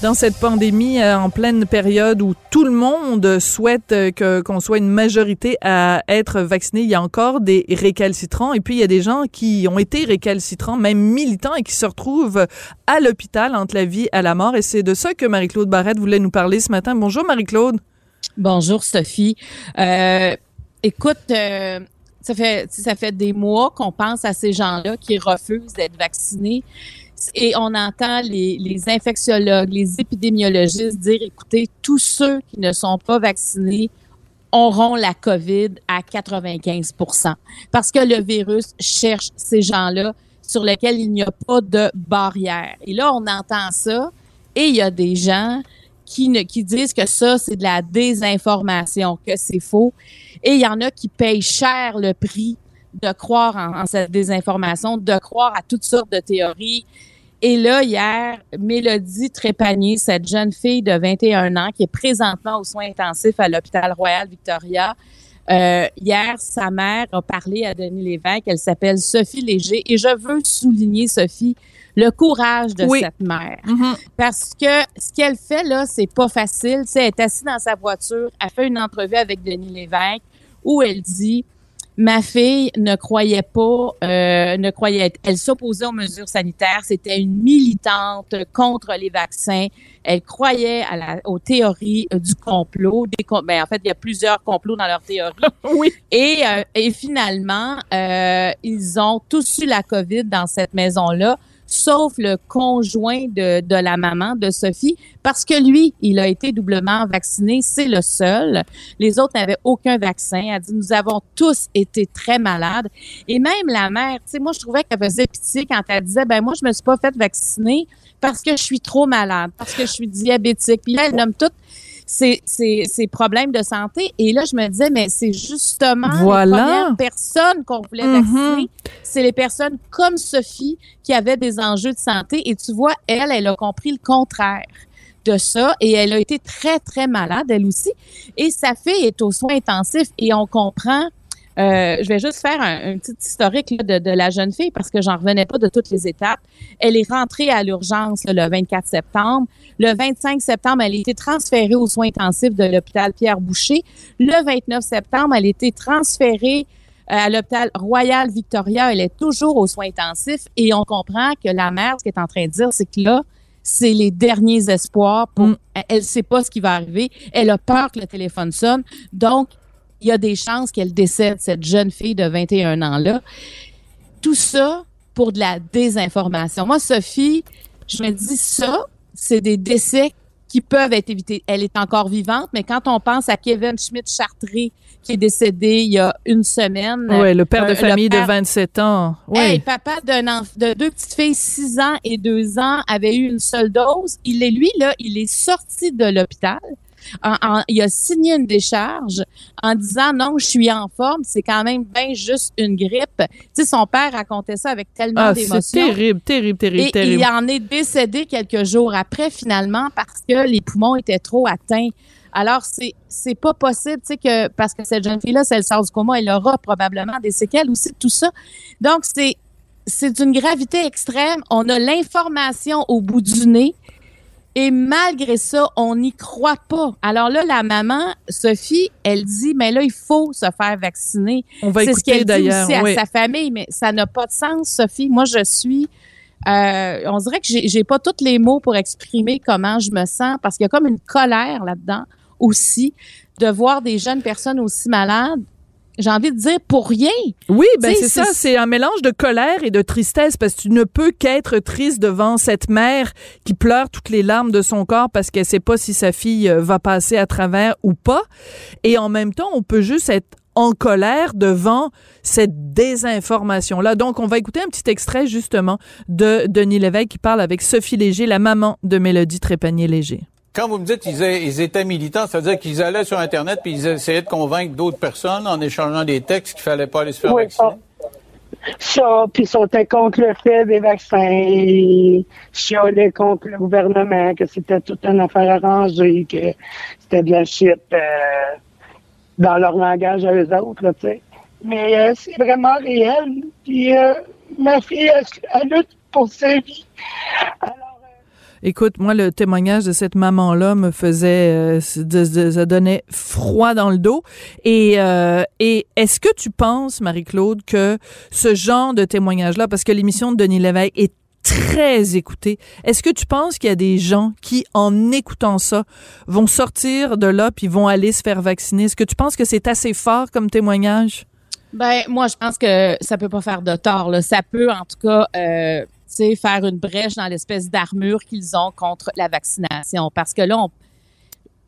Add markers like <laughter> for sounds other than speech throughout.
Dans cette pandémie, euh, en pleine période où tout le monde souhaite euh, que qu'on soit une majorité à être vacciné, il y a encore des récalcitrants. Et puis, il y a des gens qui ont été récalcitrants, même militants, et qui se retrouvent à l'hôpital entre la vie et la mort. Et c'est de ça que Marie-Claude Barrette voulait nous parler ce matin. Bonjour, Marie-Claude. Bonjour, Sophie. Euh, écoute, euh, ça fait ça fait des mois qu'on pense à ces gens-là qui refusent d'être vaccinés et on entend les, infectiologues, les épidémiologistes dire écoutez, tous ceux qui ne sont pas vaccinés auront la COVID à 95% parce que le virus cherche ces gens-là sur lesquels il n'y a pas de barrière. Et là, on entend ça et il y a des gens qui, ne, disent que ça, c'est de la désinformation, que c'est faux. Et il y en a qui payent cher le prix de croire en, cette désinformation, de croire à toutes sortes de théories. Et là, hier, Mélodie Trépanier, cette jeune fille de 21 ans qui est présentement aux soins intensifs à l'hôpital Royal Victoria, euh, hier, sa mère a parlé à Denis Lévesque. Elle s'appelle Sophie Léger. Et je veux souligner, Sophie, le courage de Oui. cette mère. Mhm. Parce que ce qu'elle fait là, c'est pas facile. Tu sais, elle est assise dans sa voiture, elle fait une entrevue avec Denis Lévesque où elle dit Ma fille ne croyait pas, euh, ne croyait, elle s'opposait aux mesures sanitaires. C'était une militante contre les vaccins. Elle croyait à la, aux théories euh, du complot. Des, ben, en fait, il y a plusieurs complots dans leur théorie. <laughs> Oui. Et, euh, et finalement, euh, ils ont tous eu la COVID dans cette maison-là, sauf le conjoint de, de la maman de Sophie, parce que lui, il a été doublement vacciné, c'est le seul. Les autres n'avaient aucun vaccin. Elle dit, nous avons tous été très malades. Et même la mère, tu sais, moi, je trouvais qu'elle faisait pitié quand elle disait, ben moi, je me suis pas fait vacciner parce que je suis trop malade, parce que je suis diabétique. Puis là, elle nomme toutes ses, ses, ses problèmes de santé. Et là, je me disais, mais c'est justement Voilà. les premières personnes qu'on voulait Mhm. vacciner. C'est les personnes comme Sophie qui avaient des enjeux de santé. Et tu vois, elle, elle a compris le contraire de ça et elle a été très, très malade, elle aussi. Et sa fille est aux soins intensifs et on comprend euh, je vais juste faire un, un petit historique là, de, de la jeune fille parce que j'en revenais pas de toutes les étapes. Elle est rentrée à l'urgence le 24 septembre. Le 25 septembre, elle a été transférée aux soins intensifs de l'hôpital Pierre Boucher. Le 29 septembre, elle a été transférée euh, à l'hôpital Royal Victoria. Elle est toujours aux soins intensifs et on comprend que la mère, ce qu'elle est en train de dire, c'est que là, c'est les derniers espoirs. Pour, Mm. Elle ne sait pas ce qui va arriver. Elle a peur que le téléphone sonne. Donc, il y a des chances qu'elle décède, cette jeune fille de 21 ans-là. Tout ça pour de la désinformation. Moi, Sophie, je me dis ça, c'est des décès qui peuvent être évités. Elle est encore vivante, mais quand on pense à Kevin Schmidt-Chartré, qui est décédé il y a une semaine. Oui, le père euh, de le famille père- de 27 ans. Oui. Hey, papa d'un de deux petites filles, 6 ans et 2 ans, avait eu une seule dose. Il est, lui, là, il est sorti de l'hôpital. En- en- il a signé une décharge en disant non, je suis en forme, c'est quand même bien juste une grippe. Tu sais, son père racontait ça avec tellement Ah, c'est d'émotion. terrible, terrible, terrible, Et terrible. il en est décédé quelques jours après, finalement, parce que les poumons étaient trop atteints. Alors, c'est, c'est pas possible, tu sais, que, parce que cette jeune fille-là, si elle sort du coma, elle aura probablement des séquelles aussi de tout ça. Donc, c'est, c'est d'une gravité extrême. On a l'information au bout du nez. Et malgré ça, on n'y croit pas. Alors là, la maman, Sophie, elle dit, mais là, il faut se faire vacciner. On va C'est ce qu'elle dit d'ailleurs. aussi oui. à sa famille, mais ça n'a pas de sens, Sophie. Moi, je suis. euh, on dirait que j'ai j'ai pas tous les mots pour exprimer comment je me sens parce qu'il y a comme une colère là-dedans aussi de voir des jeunes personnes aussi malades. J'ai envie de dire pour rien. Oui, ben c'est ça, c'est- c'est un mélange de colère et de tristesse parce que tu ne peux qu'être triste devant cette mère qui pleure toutes les larmes de son corps parce qu'elle sait pas si sa fille euh, va passer à travers ou pas. Et en même temps, on peut juste être en colère devant cette désinformation-là. Donc, on va écouter un petit extrait justement de Denis Lévesque qui parle avec Sophie Léger, la maman de Mélodie Trépanier-Léger. Quand vous me dites qu'ils ils étaient militants, ça veut dire qu'ils allaient sur Internet puis ils essayaient de convaincre d'autres personnes en échangeant des textes qu'il fallait pas aller se faire Oui, vacciner? ça. puis ils sont contre le fait des vaccins, ils chialaient contre le gouvernement, que c'était toute une affaire arrangée, que c'était de la shit euh, dans leur langage à eux autres, tu sais. Mais euh, c'est vraiment réel. Puis euh, ma fille, elle, elle lutte pour sa vie. Alors, Écoute, moi, le témoignage de cette maman-là me faisait, euh, ça donnait froid dans le dos. Et, euh, et est-ce que tu penses, Marie-Claude, que ce genre de témoignage-là, parce que l'émission de Denis Lévesque est très écoutée, est-ce que tu penses qu'il y a des gens qui, en écoutant ça, vont sortir de là puis vont aller se faire vacciner? Est-ce que tu penses que c'est assez fort comme témoignage? Ben, moi, je pense que ça peut pas faire de tort. Ça peut, en tout cas, euh, faire une brèche dans l'espèce d'armure qu'ils ont contre la vaccination. Parce que là,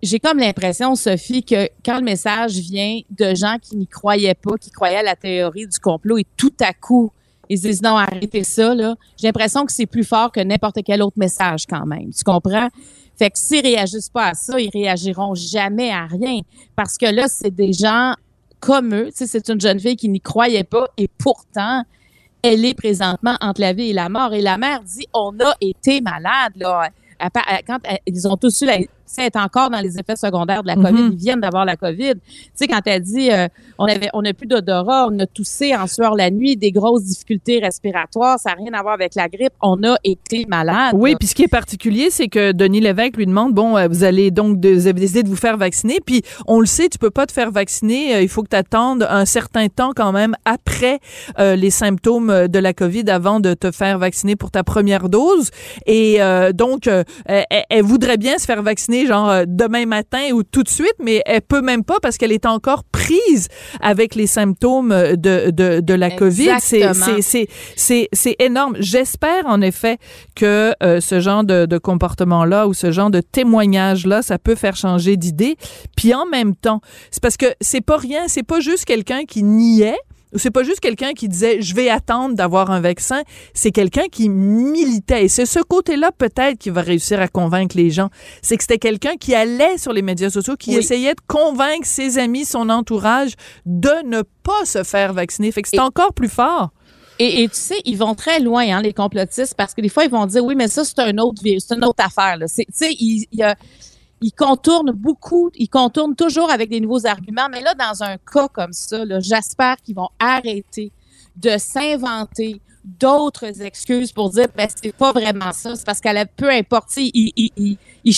j'ai comme l'impression, Sophie, que quand le message vient de gens qui n'y croyaient pas, qui croyaient à la théorie du complot, et tout à coup, ils se disent non, arrêtez ça, là. J'ai l'impression que c'est plus fort que n'importe quel autre message quand même. Tu comprends? Fait que s'ils réagissent pas à ça, ils réagiront jamais à rien. Parce que là, c'est des gens comme eux. C'est une jeune fille qui n'y croyait pas et pourtant, elle est présentement entre la vie et la mort. Et la mère dit, on a été malade, là. Quand ils ont tous eu la, est encore dans les effets secondaires de la COVID. Mhm. Ils viennent d'avoir la COVID. Tu sais, quand elle dit, euh, on avait, on n'a plus d'odorat, on a toussé en sueur la nuit, des grosses difficultés respiratoires, ça n'a rien à voir avec la grippe. On a été malade. Oui, puis ce qui est particulier, c'est que Denis Lévesque lui demande, bon, euh, vous allez donc, vous avez décidé de vous faire vacciner, puis on le sait, tu peux pas te faire vacciner, euh, il faut que tu attendes un certain temps quand même après les symptômes de la COVID avant de te faire vacciner pour ta première dose. Et donc, elle voudrait bien se faire vacciner genre euh, demain matin ou tout de suite, mais elle peut même pas parce qu'elle est encore prise avec les symptômes de, de, de la COVID. C'est énorme. J'espère en effet que euh, ce genre de, de comportement-là ou ce genre de témoignage-là, ça peut faire changer d'idée. Puis en même temps, c'est parce que c'est pas rien, c'est pas juste quelqu'un qui niait c'est pas juste quelqu'un qui disait je vais attendre d'avoir un vaccin, c'est quelqu'un qui militait. Et c'est ce côté-là peut-être qui va réussir à convaincre les gens. C'est que c'était quelqu'un qui allait sur les médias sociaux, qui essayait de convaincre ses amis, son entourage de ne pas se faire vacciner. Fait que c'est encore plus fort. Et, tu sais, ils vont très loin, hein, les complotistes, parce que des fois, ils vont dire, oui, mais ça, c'est un autre c'est une autre affaire. Tu sais, il, y a il contourne beaucoup, il contourne toujours avec des nouveaux arguments, mais là, dans un cas comme ça, j'espère qu'ils vont arrêter de s'inventer d'autres excuses pour dire ben c'est pas vraiment ça, c'est parce qu'elle peu importe, il, il,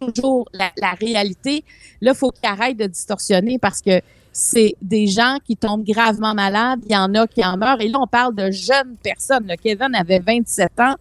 toujours la, réalité. Là, il faut qu'il arrête de distorsionner parce que c'est des gens qui tombent gravement malades, il y en a qui en meurent. Et là, on parle de jeunes personnes. Kevin avait 27 ans.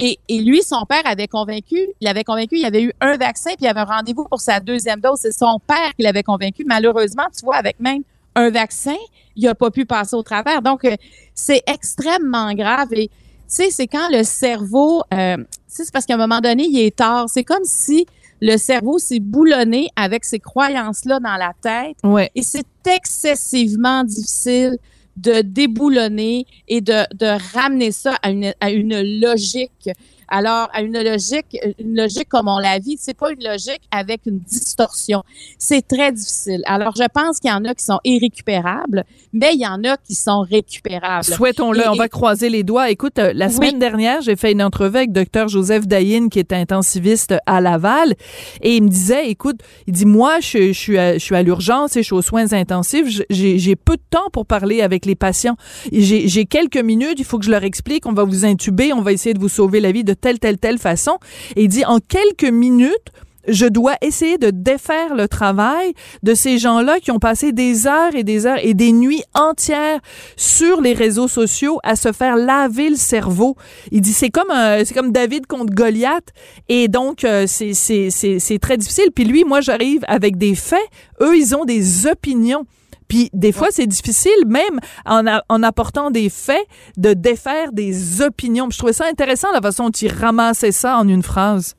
Et, lui, son père avait convaincu, il avait convaincu, il avait eu un vaccin, puis il avait un rendez-vous pour sa deuxième dose. C'est son père qui l'avait convaincu. Malheureusement, tu vois, avec même un vaccin, il n'a pas pu passer au travers. Donc, euh, c'est extrêmement grave. Et tu sais, c'est quand le cerveau, euh, c'est parce qu'à un moment donné, il est tard. C'est comme si le cerveau s'est boulonné avec ces croyances-là dans la tête. Ouais. Et c'est excessivement difficile de déboulonner et de, de ramener ça à une, à une logique alors, à une logique, une logique comme on la vit, c'est pas une logique avec une distorsion. C'est très difficile. Alors, je pense qu'il y en a qui sont irrécupérables, mais il y en a qui sont récupérables. Souhaitons-le. On va croiser les doigts. Écoute, euh, la semaine dernière, j'ai fait une entrevue avec Dr Joseph Dayin, qui est intensiviste à Laval, et il me disait, écoute, il dit, moi, je, suis à, je suis à l'urgence et je suis aux soins intensifs. J'ai peu de temps pour parler avec les patients. J'ai quelques minutes. Il faut que je leur explique. On va vous intuber. On va essayer de vous sauver la vie de telle, telle, telle façon. Et il dit, en quelques minutes, je dois essayer de défaire le travail de ces gens-là qui ont passé des heures et des heures et des nuits entières sur les réseaux sociaux à se faire laver le cerveau. Il dit c'est comme c'est comme David contre Goliath et donc euh, c'est c'est c'est très difficile. Puis lui, moi j'arrive avec des faits, eux ils ont des opinions. Puis des fois, c'est difficile, même en, en, apportant des faits, de défaire des opinions. je trouvais ça intéressant la façon dont il ramassait ça en une phrase.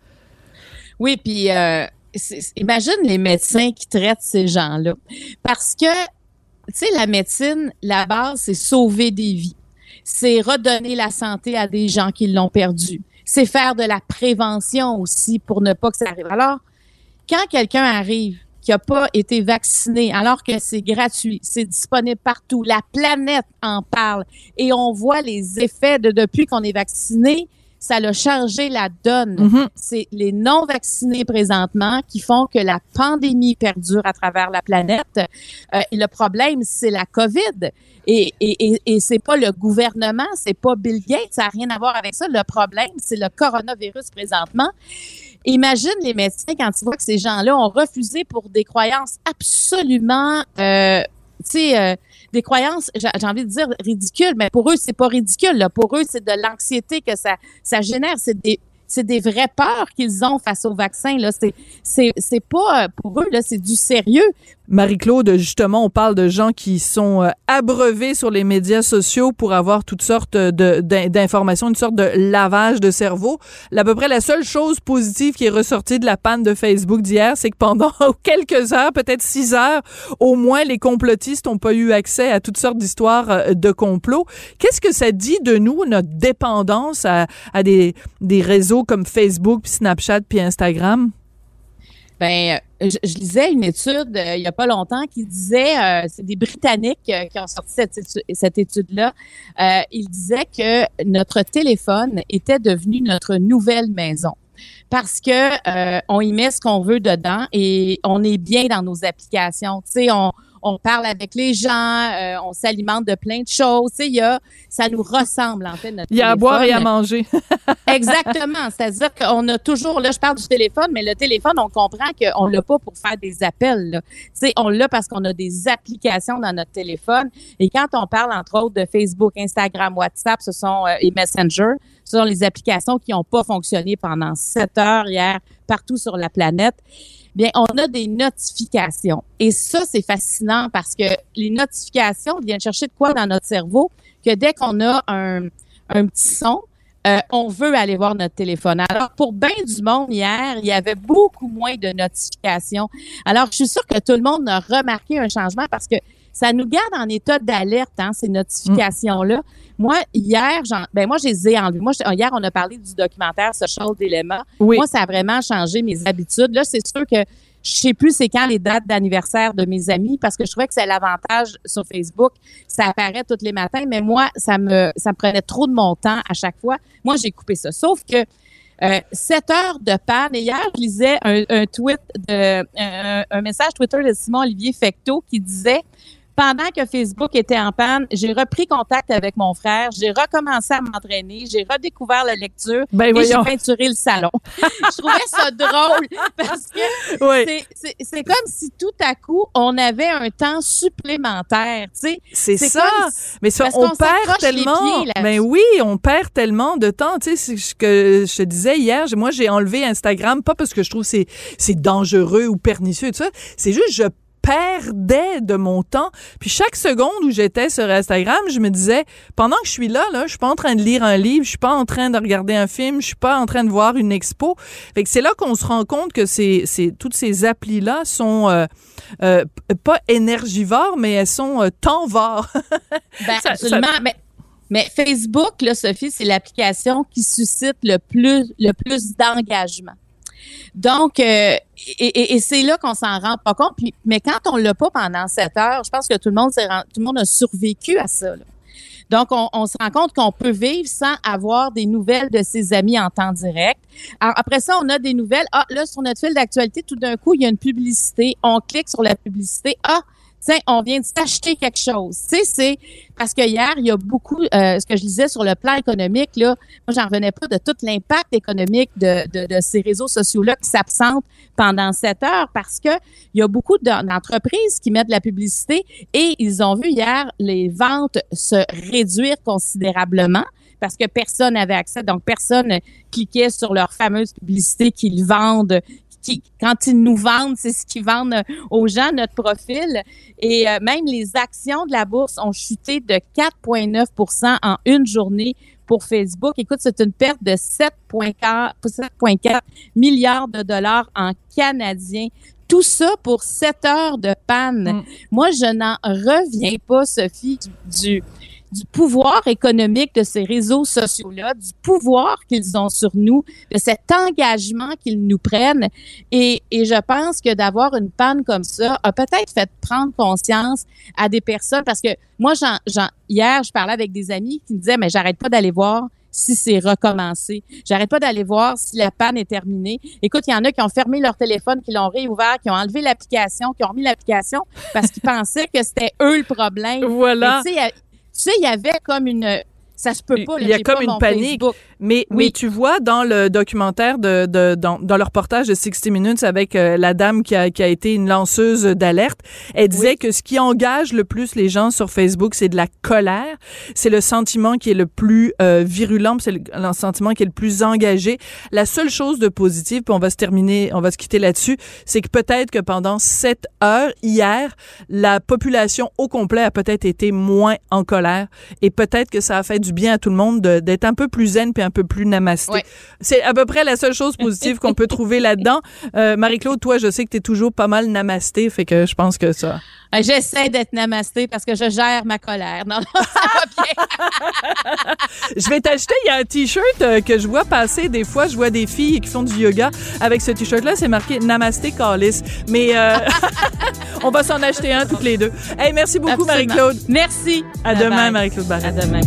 Oui, puis euh, imagine les médecins qui traitent ces gens-là. Parce que, tu sais, la médecine, la base, c'est sauver des vies. C'est redonner la santé à des gens qui l'ont perdu. C'est faire de la prévention aussi pour ne pas que ça arrive. Alors, quand quelqu'un arrive qui a pas été vacciné alors que c'est gratuit, c'est disponible partout, la planète en parle et on voit les effets de depuis qu'on est vacciné, ça a changé la donne. Mhm. C'est les non vaccinés présentement qui font que la pandémie perdure à travers la planète. Euh, et le problème, c'est la COVID. Et, et, et, et c'est pas le gouvernement, c'est pas Bill Gates, ça n'a rien à voir avec ça. Le problème, c'est le coronavirus présentement. Imagine les médecins quand ils voient que ces gens-là ont refusé pour des croyances absolument, euh, tu sais, euh, des croyances, j'ai envie de dire ridicules, mais pour eux, c'est pas ridicule. Là. Pour eux, c'est de l'anxiété que ça, ça génère. C'est des, c'est des vraies peurs qu'ils ont face au vaccin. Là, c'est, c'est, c'est pas euh, pour eux là, c'est du sérieux. Marie-Claude, justement, on parle de gens qui sont euh, abreuvés sur les médias sociaux pour avoir toutes sortes d'informations, une sorte de lavage de cerveau. À peu près la seule chose positive qui est ressortie de la panne de Facebook d'hier, c'est que pendant <laughs> quelques heures, peut-être six heures, au moins les complotistes n'ont pas eu accès à toutes sortes d'histoires euh, de complots. Qu'est-ce que ça dit de nous, notre dépendance à, à des, des réseaux comme Facebook, puis Snapchat, puis Instagram? Ben, euh, je, lisais une étude euh, il y a pas longtemps qui disait, euh, c'est des Britanniques qui ont sorti cette, cette étude-là. Ils disaient que notre téléphone était devenu notre nouvelle maison parce que on y met ce qu'on veut dedans et on est bien dans nos applications. Tu sais, on on parle avec les gens, euh, on s'alimente de plein de choses. Tu sais, il y a, ça nous ressemble en fait notre Il y a à boire et à manger. <laughs> Exactement. C'est-à-dire qu'on a toujours, là, je parle du téléphone, mais le téléphone, on comprend qu'on l'a pas pour faire des appels. Là. Tu sais, on l'a parce qu'on a des applications dans notre téléphone. Et quand on parle, entre autres, de Facebook, Instagram, WhatsApp, ce sont euh, et Messenger, ce sont les applications qui n'ont pas fonctionné pendant sept heures hier partout sur la planète. Bien, on a des notifications. Et ça, c'est fascinant parce que les notifications viennent chercher de quoi dans notre cerveau que dès qu'on a un, petit son, euh, on veut aller voir notre téléphone. Alors, pour bien du monde hier, il y avait beaucoup moins de notifications. Alors, je suis sûre que tout le monde a remarqué un changement parce que ça nous garde en état d'alerte, hein, ces notifications-là. Moi, hier, j'en- ben moi, je les ai enlevées. Moi, je- hier, on a parlé du documentaire Social Dilemma. Oui. Moi, ça a vraiment changé mes habitudes. Là, c'est sûr que je sais plus c'est quand les dates d'anniversaire de mes amis parce que je trouvais que c'est l'avantage sur Facebook. Ça apparaît tous les matins, mais moi, ça me, ça me prenait trop de mon temps à chaque fois. Moi, j'ai coupé ça. Sauf que euh, 7 heures de panne. Et hier, je lisais un, un tweet de, un, un message Twitter de Simon Olivier Fecteau qui disait pendant que Facebook était en panne, j'ai repris contact avec mon frère, j'ai recommencé à m'entraîner, j'ai redécouvert la lecture Ben et j'ai peinturé le salon. <laughs> je trouvais ça drôle parce que Oui. c'est- comme si tout à coup, on avait un temps supplémentaire, tu sais. C'est ça. Mais ça, parce on qu'on perd tellement. pieds. Ben oui, on perd tellement de temps. Tu sais, c'est ce que je te disais hier. Moi, j'ai enlevé Instagram, pas parce que je trouve que c'est c'est dangereux ou pernicieux et tout ça. C'est juste, je perdais de mon temps. Puis chaque seconde où j'étais sur Instagram, je me disais, pendant que je suis là, là, je suis pas en train de lire un livre, je suis pas en train de regarder un film, je suis pas en train de voir une expo. Fait que c'est là qu'on se rend compte que c'est, c'est toutes ces applis-là sont euh, euh, pas énergivores, mais elles sont euh, temps-vores. <laughs> Ben, Ça- absolument. Mais, mais Facebook, là, Sophie, c'est l'application qui suscite le plus, le plus d'engagement. Donc, euh, et, c'est là qu'on s'en rend pas compte. Mais quand on l'a pas pendant sept heures, je pense que tout le monde a survécu à ça. Donc, on, se rend compte qu'on peut vivre sans avoir des nouvelles de ses amis en temps direct. Après ça, on a des nouvelles. Ah, là, sur notre fil d'actualité, tout d'un coup, il y a une publicité. On clique sur la publicité. Ah, tiens, on vient de s'acheter quelque chose. C'est parce que hier, il y a beaucoup, euh, ce que je disais sur le plan économique, là, moi, j'en revenais pas de tout l'impact économique de, ces réseaux sociaux-là qui s'absentent pendant sept heures parce que il y a beaucoup d'en- d'entreprises qui mettent de la publicité et ils ont vu hier les ventes se réduire considérablement parce que personne n'avait accès. Donc, personne cliquait sur leur fameuse publicité qu'ils vendent. Qui, quand ils nous vendent, c'est ce qu'ils vendent euh, aux gens, notre profil. Et euh, même les actions de la bourse ont chuté de 4,9% en une journée pour Facebook. Écoute, c'est une perte de 7,4 7,4 milliards de dollars en canadien. Tout ça pour 7 heures de panne. Mm. Moi, je n'en reviens pas, Sophie, du, du- du pouvoir économique de ces réseaux sociaux-là, du pouvoir qu'ils ont sur nous, de cet engagement qu'ils nous prennent. Et, et je pense que d'avoir une panne comme ça a peut-être fait prendre conscience à des personnes, parce que moi, j'en, j'en, hier, je parlais avec des amis qui me disaient, mais j'arrête pas d'aller voir si c'est recommencé. J'arrête pas d'aller voir si la panne est terminée. Écoute, il y en a qui ont fermé leur téléphone, qui l'ont réouvert, qui ont enlevé l'application, qui ont remis l'application parce qu'ils <laughs> pensaient que c'était eux le problème. Voilà. Sais, il y avait comme une ça se peut pas. Il y a comme une panique. Facebook. Mais, Oui. mais tu vois, dans le documentaire, de, de, dans, dans le reportage de 60 Minutes avec euh, la dame qui a, qui a été une lanceuse d'alerte, elle disait que ce qui engage le plus les gens sur Facebook, c'est de la colère. C'est le sentiment qui est le plus euh, virulent, c'est le, le sentiment qui est le plus engagé. La seule chose de positive, puis on va se terminer, on va se quitter là-dessus, c'est que peut-être que pendant sept heures hier, la population au complet a peut-être été moins en colère et peut-être que ça a fait du bien à tout le monde de- d'être un peu plus zen puis un peu plus namasté. Ouais. C'est à peu près la seule chose positive qu'on peut trouver là-dedans. <laughs> Euh, Marie-Claude, toi, je sais que tu es toujours pas mal namasté, fait que je pense que ça. Euh, J'essaie d'être namasté parce que je gère ma colère. Non, non, ça va bien. <laughs> Je vais t'acheter, il y a un t-shirt euh, que je vois passer des fois, je vois des filles qui font du yoga avec ce t-shirt-là, c'est marqué Namasté Callis. Mais euh, <laughs> on va s'en acheter un toutes les deux. Hey, merci beaucoup. Marie-Claude. Merci. À Bye demain. Marie-Claude. À demain.